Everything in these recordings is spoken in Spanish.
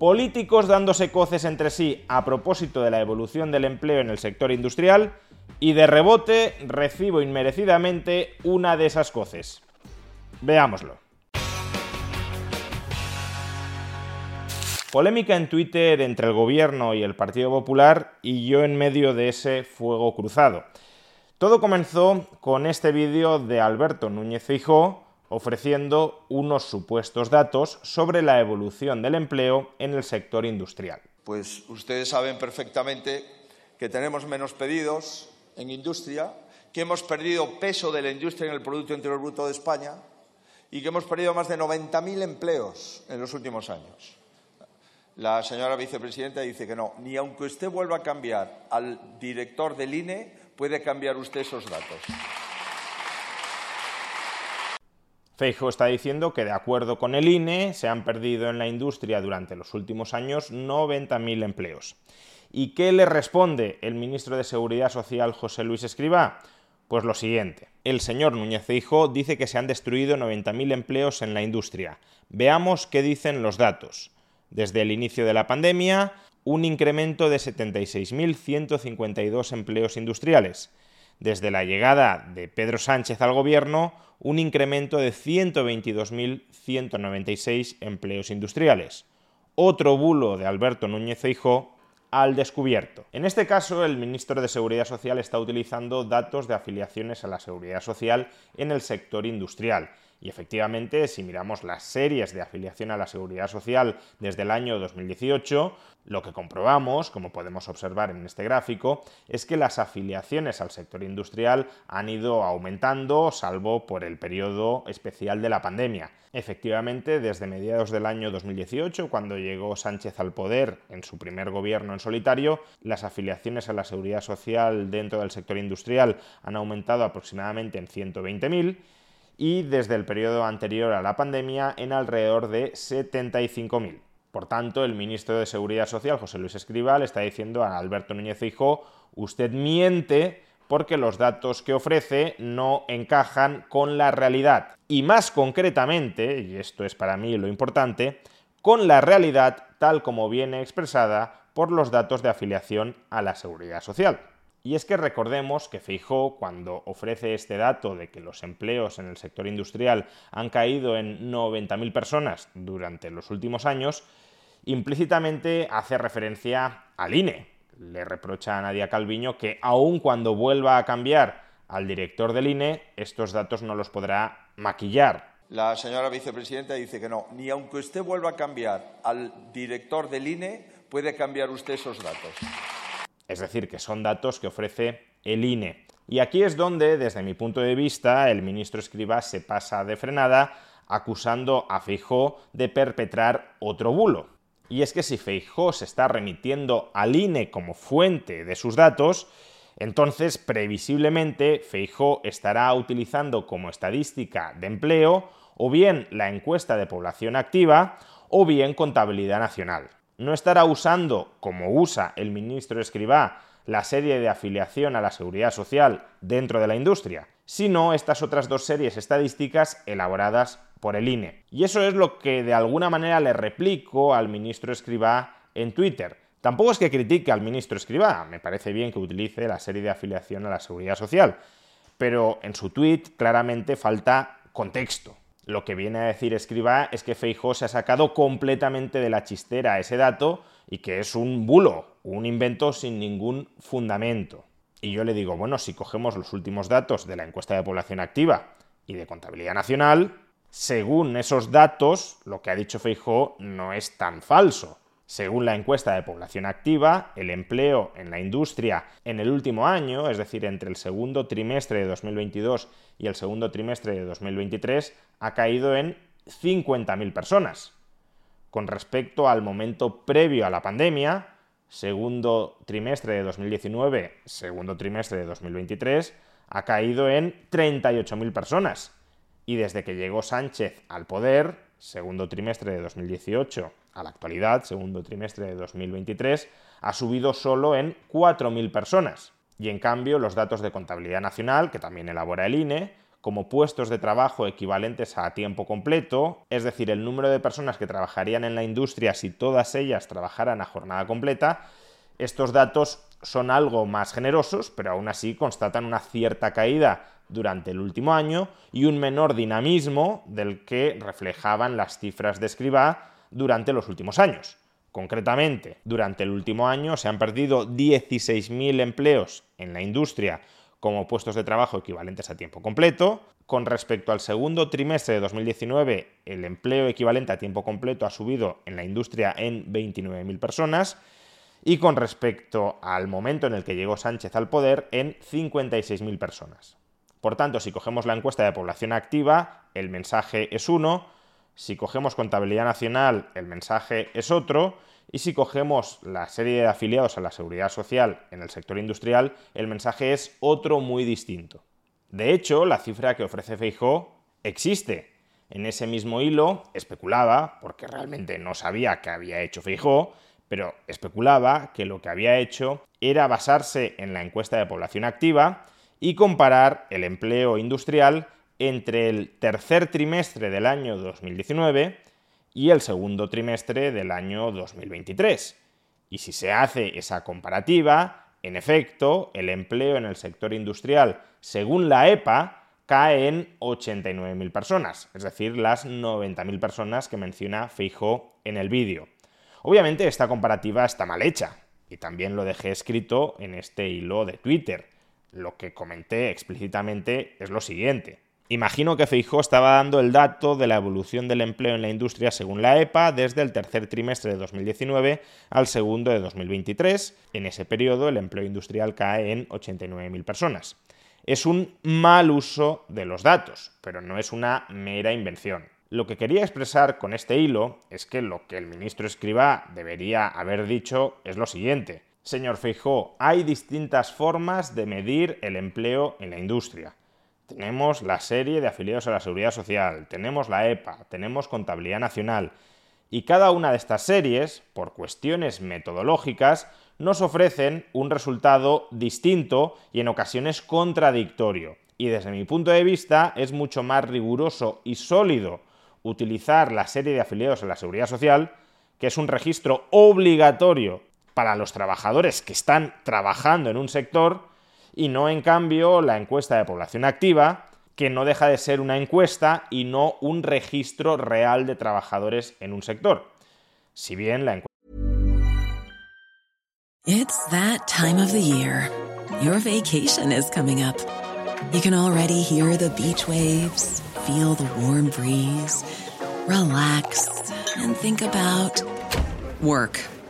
Políticos dándose coces entre sí a propósito de la evolución del empleo en el sector industrial y de rebote recibo inmerecidamente una de esas coces. Veámoslo. Polémica en Twitter entre el gobierno y el Partido Popular y yo en medio de ese fuego cruzado. Todo comenzó con este vídeo de Alberto Núñez Feijóo ofreciendo unos supuestos datos sobre la evolución del empleo en el sector industrial. Pues ustedes saben perfectamente que tenemos menos pedidos en industria, que hemos perdido peso de la industria en el Producto Interior Bruto de España y que hemos perdido más de 90.000 empleos en los últimos años. La señora vicepresidenta dice que no, ni aunque usted vuelva a cambiar al director del INE, puede cambiar usted esos datos. Feijo está diciendo que de acuerdo con el INE se han perdido en la industria durante los últimos años 90.000 empleos. ¿Y qué le responde el ministro de Seguridad Social José Luis Escribá? Pues lo siguiente. El señor Núñez Feijóo dice que se han destruido 90.000 empleos en la industria. Veamos qué dicen los datos desde el inicio de la pandemia, un incremento de 76.152 empleos industriales. Desde la llegada de Pedro Sánchez al gobierno, un incremento de 122.196 empleos industriales. Otro bulo de Alberto Núñez Feijóo al descubierto. En este caso, el ministro de Seguridad Social está utilizando datos de afiliaciones a la Seguridad Social en el sector industrial y efectivamente, si miramos las series de afiliación a la seguridad social desde el año 2018, lo que comprobamos, como podemos observar en este gráfico, es que las afiliaciones al sector industrial han ido aumentando, salvo por el periodo especial de la pandemia. Efectivamente, desde mediados del año 2018, cuando llegó Sánchez al poder en su primer gobierno en solitario, las afiliaciones a la seguridad social dentro del sector industrial han aumentado aproximadamente en 120.000 y desde el periodo anterior a la pandemia en alrededor de 75.000. Por tanto, el ministro de Seguridad Social, José Luis Escribal, está diciendo a Alberto Núñez Feijóo, usted miente porque los datos que ofrece no encajan con la realidad. Y más concretamente, y esto es para mí lo importante, con la realidad tal como viene expresada por los datos de afiliación a la seguridad social. Y es que recordemos que Feijó, cuando ofrece este dato de que los empleos en el sector industrial han caído en 90.000 personas durante los últimos años, implícitamente hace referencia al INE. Le reprocha a Nadia Calviño que aun cuando vuelva a cambiar al director del INE, estos datos no los podrá maquillar. La señora vicepresidenta dice que no, ni aunque usted vuelva a cambiar al director del INE, puede cambiar usted esos datos es decir, que son datos que ofrece el INE. Y aquí es donde, desde mi punto de vista, el ministro Escriba se pasa de frenada acusando a Feijó de perpetrar otro bulo. Y es que si Feijó se está remitiendo al INE como fuente de sus datos, entonces previsiblemente Feijó estará utilizando como estadística de empleo o bien la encuesta de población activa o bien contabilidad nacional no estará usando, como usa el ministro Escribá, la serie de afiliación a la seguridad social dentro de la industria, sino estas otras dos series estadísticas elaboradas por el INE. Y eso es lo que de alguna manera le replico al ministro Escribá en Twitter. Tampoco es que critique al ministro Escribá, me parece bien que utilice la serie de afiliación a la seguridad social, pero en su tweet claramente falta contexto. Lo que viene a decir Escriba es que Feijó se ha sacado completamente de la chistera ese dato y que es un bulo, un invento sin ningún fundamento. Y yo le digo, bueno, si cogemos los últimos datos de la encuesta de población activa y de contabilidad nacional, según esos datos, lo que ha dicho Feijó no es tan falso. Según la encuesta de población activa, el empleo en la industria en el último año, es decir, entre el segundo trimestre de 2022 y el segundo trimestre de 2023, ha caído en 50.000 personas. Con respecto al momento previo a la pandemia, segundo trimestre de 2019, segundo trimestre de 2023, ha caído en 38.000 personas. Y desde que llegó Sánchez al poder, segundo trimestre de 2018 a la actualidad, segundo trimestre de 2023, ha subido solo en 4.000 personas. Y en cambio, los datos de contabilidad nacional, que también elabora el INE, como puestos de trabajo equivalentes a tiempo completo, es decir, el número de personas que trabajarían en la industria si todas ellas trabajaran a jornada completa, estos datos son algo más generosos, pero aún así constatan una cierta caída durante el último año y un menor dinamismo del que reflejaban las cifras de escriba durante los últimos años. Concretamente, durante el último año se han perdido 16.000 empleos en la industria como puestos de trabajo equivalentes a tiempo completo. Con respecto al segundo trimestre de 2019, el empleo equivalente a tiempo completo ha subido en la industria en 29.000 personas. Y con respecto al momento en el que llegó Sánchez al poder, en 56.000 personas. Por tanto, si cogemos la encuesta de población activa, el mensaje es uno. Si cogemos contabilidad nacional, el mensaje es otro. Y si cogemos la serie de afiliados a la seguridad social en el sector industrial, el mensaje es otro muy distinto. De hecho, la cifra que ofrece Feijó existe. En ese mismo hilo especulaba, porque realmente no sabía qué había hecho Feijó, pero especulaba que lo que había hecho era basarse en la encuesta de población activa y comparar el empleo industrial entre el tercer trimestre del año 2019 y el segundo trimestre del año 2023. Y si se hace esa comparativa, en efecto, el empleo en el sector industrial, según la EPA, cae en 89.000 personas, es decir, las 90.000 personas que menciona Feijo en el vídeo. Obviamente esta comparativa está mal hecha, y también lo dejé escrito en este hilo de Twitter. Lo que comenté explícitamente es lo siguiente. Imagino que Feijó estaba dando el dato de la evolución del empleo en la industria según la EPA desde el tercer trimestre de 2019 al segundo de 2023. En ese periodo el empleo industrial cae en 89.000 personas. Es un mal uso de los datos, pero no es una mera invención. Lo que quería expresar con este hilo es que lo que el ministro Escriba debería haber dicho es lo siguiente. Señor Feijó, hay distintas formas de medir el empleo en la industria. Tenemos la serie de afiliados a la Seguridad Social, tenemos la EPA, tenemos Contabilidad Nacional, y cada una de estas series, por cuestiones metodológicas, nos ofrecen un resultado distinto y en ocasiones contradictorio. Y desde mi punto de vista es mucho más riguroso y sólido utilizar la serie de afiliados a la Seguridad Social, que es un registro obligatorio para los trabajadores que están trabajando en un sector, y no en cambio la encuesta de población activa, que no deja de ser una encuesta y no un registro real de trabajadores en un sector. Si bien la encuesta It's that time of the year. Your vacation is coming up. You can already hear the beach waves, feel the warm breeze, relax and think about work.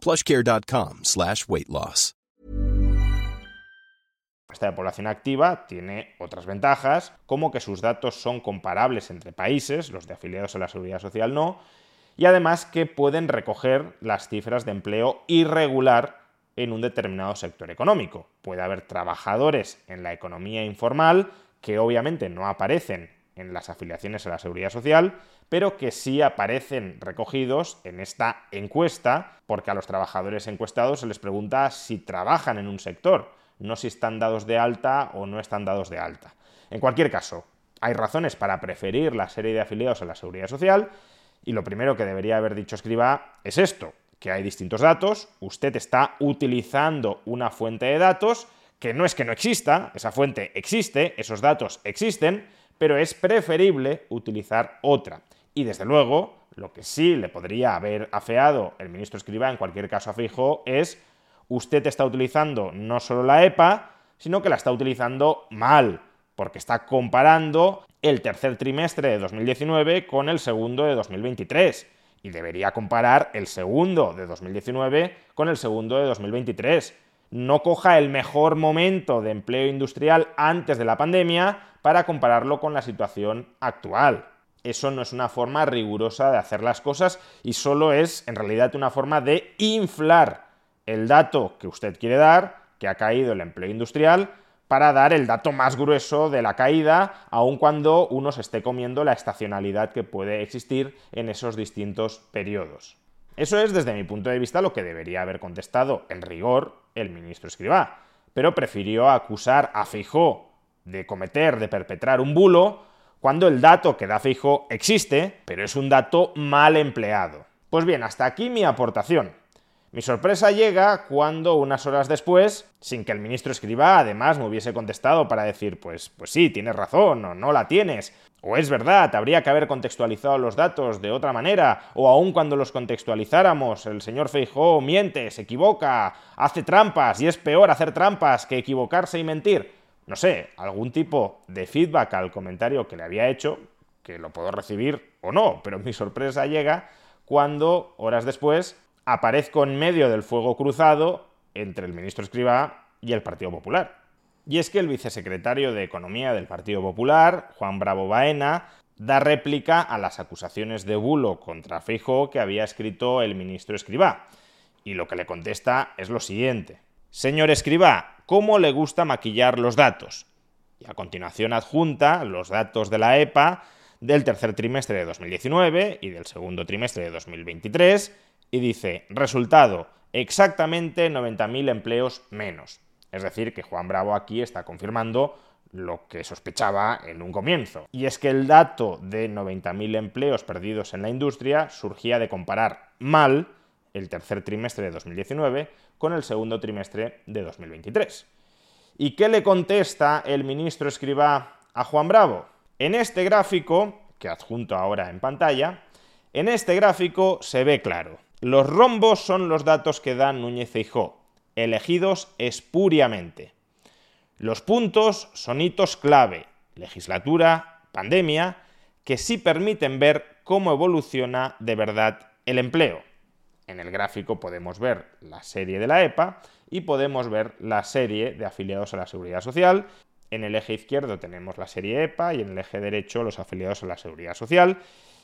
plushcare.com slash weight loss. Esta población activa tiene otras ventajas, como que sus datos son comparables entre países, los de afiliados a la seguridad social no, y además que pueden recoger las cifras de empleo irregular en un determinado sector económico. Puede haber trabajadores en la economía informal que obviamente no aparecen en las afiliaciones a la seguridad social, pero que sí aparecen recogidos en esta encuesta, porque a los trabajadores encuestados se les pregunta si trabajan en un sector, no si están dados de alta o no están dados de alta. En cualquier caso, hay razones para preferir la serie de afiliados a la seguridad social, y lo primero que debería haber dicho Escriba es esto, que hay distintos datos, usted está utilizando una fuente de datos que no es que no exista, esa fuente existe, esos datos existen, pero es preferible utilizar otra. Y desde luego, lo que sí le podría haber afeado el ministro Escriba en cualquier caso a Fijo es usted está utilizando no solo la EPA, sino que la está utilizando mal, porque está comparando el tercer trimestre de 2019 con el segundo de 2023 y debería comparar el segundo de 2019 con el segundo de 2023. No coja el mejor momento de empleo industrial antes de la pandemia para compararlo con la situación actual. Eso no es una forma rigurosa de hacer las cosas y solo es en realidad una forma de inflar el dato que usted quiere dar, que ha caído el empleo industrial, para dar el dato más grueso de la caída, aun cuando uno se esté comiendo la estacionalidad que puede existir en esos distintos periodos. Eso es, desde mi punto de vista, lo que debería haber contestado en rigor el ministro Escribá, pero prefirió acusar a Fijó de cometer, de perpetrar un bulo, cuando el dato que da Fijó existe, pero es un dato mal empleado. Pues bien, hasta aquí mi aportación. Mi sorpresa llega cuando unas horas después, sin que el ministro escriba, además me hubiese contestado para decir, pues, pues sí, tienes razón, o no la tienes, o es verdad, habría que haber contextualizado los datos de otra manera, o aun cuando los contextualizáramos, el señor Feijó miente, se equivoca, hace trampas, y es peor hacer trampas que equivocarse y mentir. No sé, algún tipo de feedback al comentario que le había hecho, que lo puedo recibir o no, pero mi sorpresa llega cuando, horas después, aparezco en medio del fuego cruzado entre el ministro Escribá y el Partido Popular. Y es que el vicesecretario de Economía del Partido Popular, Juan Bravo Baena, da réplica a las acusaciones de bulo contra Feijóo que había escrito el ministro Escribá. Y lo que le contesta es lo siguiente. Señor Escribá, ¿cómo le gusta maquillar los datos? Y a continuación adjunta los datos de la EPA del tercer trimestre de 2019 y del segundo trimestre de 2023 y dice, resultado, exactamente 90.000 empleos menos. Es decir, que Juan Bravo aquí está confirmando lo que sospechaba en un comienzo. Y es que el dato de 90.000 empleos perdidos en la industria surgía de comparar mal el tercer trimestre de 2019 con el segundo trimestre de 2023. ¿Y qué le contesta el ministro Escriba a Juan Bravo? En este gráfico, que adjunto ahora en pantalla, en este gráfico se ve claro. Los rombos son los datos que da Núñez Feijó, elegidos espuriamente. Los puntos son hitos clave, legislatura, pandemia, que sí permiten ver cómo evoluciona de verdad el empleo. En el gráfico podemos ver la serie de la EPA y podemos ver la serie de afiliados a la Seguridad Social. En el eje izquierdo tenemos la serie EPA y en el eje derecho los afiliados a la Seguridad Social.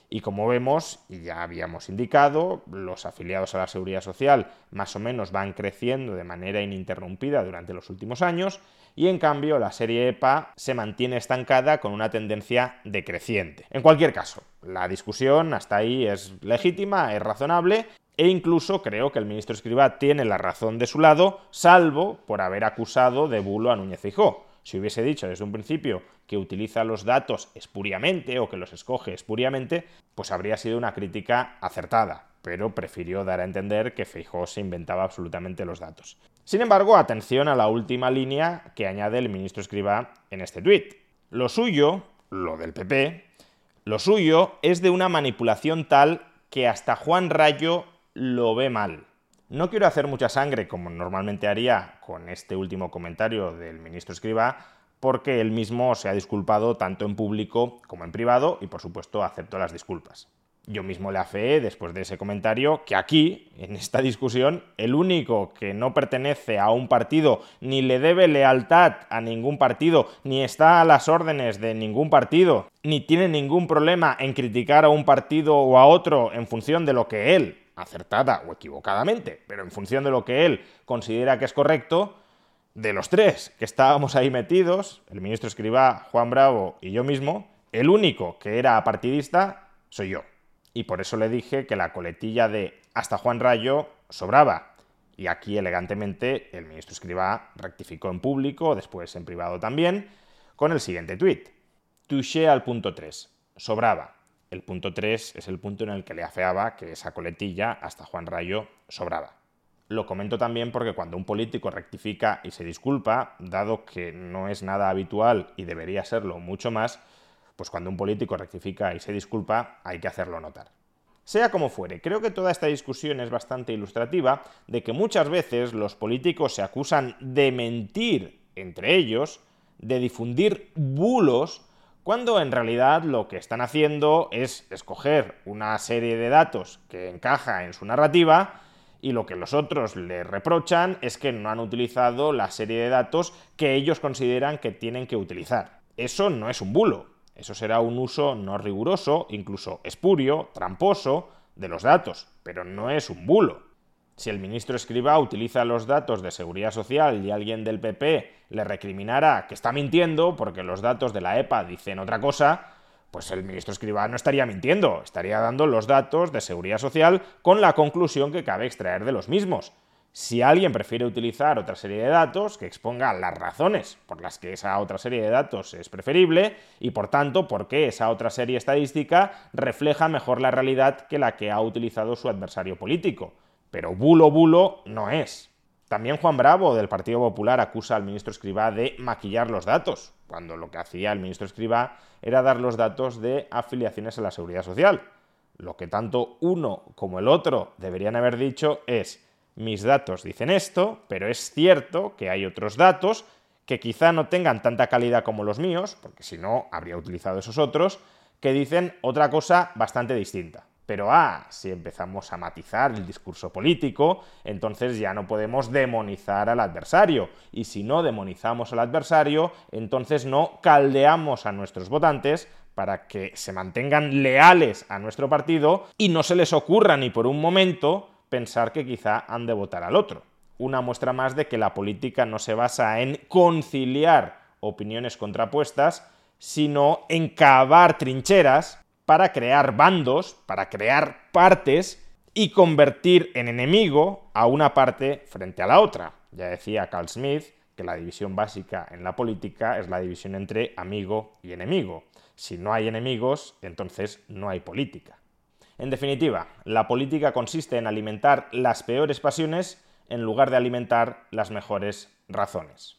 Y como vemos, y ya habíamos indicado, los afiliados a la seguridad social más o menos van creciendo de manera ininterrumpida durante los últimos años y en cambio la serie EPA se mantiene estancada con una tendencia decreciente. En cualquier caso, la discusión hasta ahí es legítima, es razonable e incluso creo que el ministro Escriba tiene la razón de su lado, salvo por haber acusado de bulo a Núñez Fijó. Si hubiese dicho desde un principio que utiliza los datos espuriamente o que los escoge espuriamente, pues habría sido una crítica acertada, pero prefirió dar a entender que Feijóo se inventaba absolutamente los datos. Sin embargo, atención a la última línea que añade el ministro Escriba en este tuit. Lo suyo, lo del PP, lo suyo es de una manipulación tal que hasta Juan Rayo lo ve mal. No quiero hacer mucha sangre como normalmente haría con este último comentario del ministro Escriba, porque él mismo se ha disculpado tanto en público como en privado y por supuesto acepto las disculpas. Yo mismo le afeé después de ese comentario que aquí, en esta discusión, el único que no pertenece a un partido, ni le debe lealtad a ningún partido, ni está a las órdenes de ningún partido, ni tiene ningún problema en criticar a un partido o a otro en función de lo que él, acertada o equivocadamente, pero en función de lo que él considera que es correcto, de los tres que estábamos ahí metidos, el ministro Escribá, Juan Bravo y yo mismo, el único que era partidista soy yo y por eso le dije que la coletilla de hasta Juan Rayo sobraba. Y aquí elegantemente el ministro Escribá rectificó en público, después en privado también, con el siguiente tuit. Touché al punto 3. Sobraba. El punto 3 es el punto en el que le afeaba que esa coletilla hasta Juan Rayo sobraba. Lo comento también porque cuando un político rectifica y se disculpa, dado que no es nada habitual y debería serlo mucho más, pues cuando un político rectifica y se disculpa, hay que hacerlo notar. Sea como fuere, creo que toda esta discusión es bastante ilustrativa de que muchas veces los políticos se acusan de mentir entre ellos, de difundir bulos, cuando en realidad lo que están haciendo es escoger una serie de datos que encaja en su narrativa y lo que los otros le reprochan es que no han utilizado la serie de datos que ellos consideran que tienen que utilizar. Eso no es un bulo, eso será un uso no riguroso, incluso espurio, tramposo, de los datos, pero no es un bulo. Si el ministro Escriba utiliza los datos de seguridad social y alguien del PP le recriminara que está mintiendo porque los datos de la EPA dicen otra cosa, pues el ministro Escriba no estaría mintiendo, estaría dando los datos de seguridad social con la conclusión que cabe extraer de los mismos. Si alguien prefiere utilizar otra serie de datos, que exponga las razones por las que esa otra serie de datos es preferible y por tanto por qué esa otra serie estadística refleja mejor la realidad que la que ha utilizado su adversario político. Pero bulo bulo no es. También Juan Bravo del Partido Popular acusa al ministro Escribá de maquillar los datos, cuando lo que hacía el ministro Escribá era dar los datos de afiliaciones a la seguridad social. Lo que tanto uno como el otro deberían haber dicho es mis datos dicen esto, pero es cierto que hay otros datos que quizá no tengan tanta calidad como los míos, porque si no habría utilizado esos otros, que dicen otra cosa bastante distinta. Pero ah, si empezamos a matizar el discurso político, entonces ya no podemos demonizar al adversario. Y si no demonizamos al adversario, entonces no caldeamos a nuestros votantes para que se mantengan leales a nuestro partido y no se les ocurra ni por un momento pensar que quizá han de votar al otro. Una muestra más de que la política no se basa en conciliar opiniones contrapuestas, sino en cavar trincheras para crear bandos, para crear partes y convertir en enemigo a una parte frente a la otra. Ya decía Carl Smith que la división básica en la política es la división entre amigo y enemigo. Si no hay enemigos, entonces no hay política. En definitiva, la política consiste en alimentar las peores pasiones en lugar de alimentar las mejores razones.